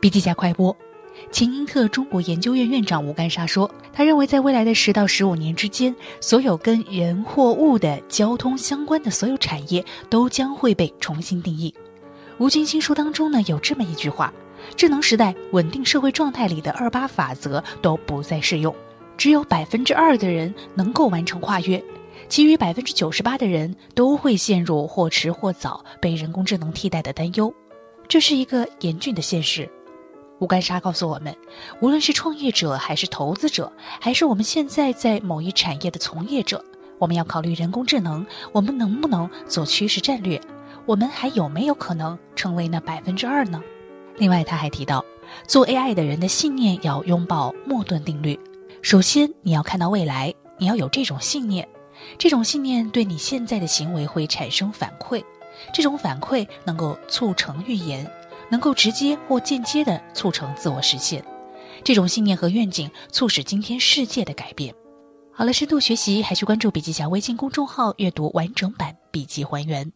笔记侠快播。秦英特中国研究院院长吴干沙说：“他认为，在未来的十到十五年之间，所有跟人或物的交通相关的所有产业都将会被重新定义。”吴军新书当中呢有这么一句话：“智能时代稳定社会状态里的二八法则都不再适用，只有百分之二的人能够完成跨越，其余百分之九十八的人都会陷入或迟或早被人工智能替代的担忧。这是一个严峻的现实。”吴干沙告诉我们，无论是创业者，还是投资者，还是我们现在在某一产业的从业者，我们要考虑人工智能，我们能不能做趋势战略？我们还有没有可能成为那百分之二呢？另外，他还提到，做 AI 的人的信念要拥抱莫顿定律。首先，你要看到未来，你要有这种信念，这种信念对你现在的行为会产生反馈，这种反馈能够促成预言。能够直接或间接地促成自我实现，这种信念和愿景促使今天世界的改变。好了，深度学习还需关注笔记侠微信公众号，阅读完整版笔记还原。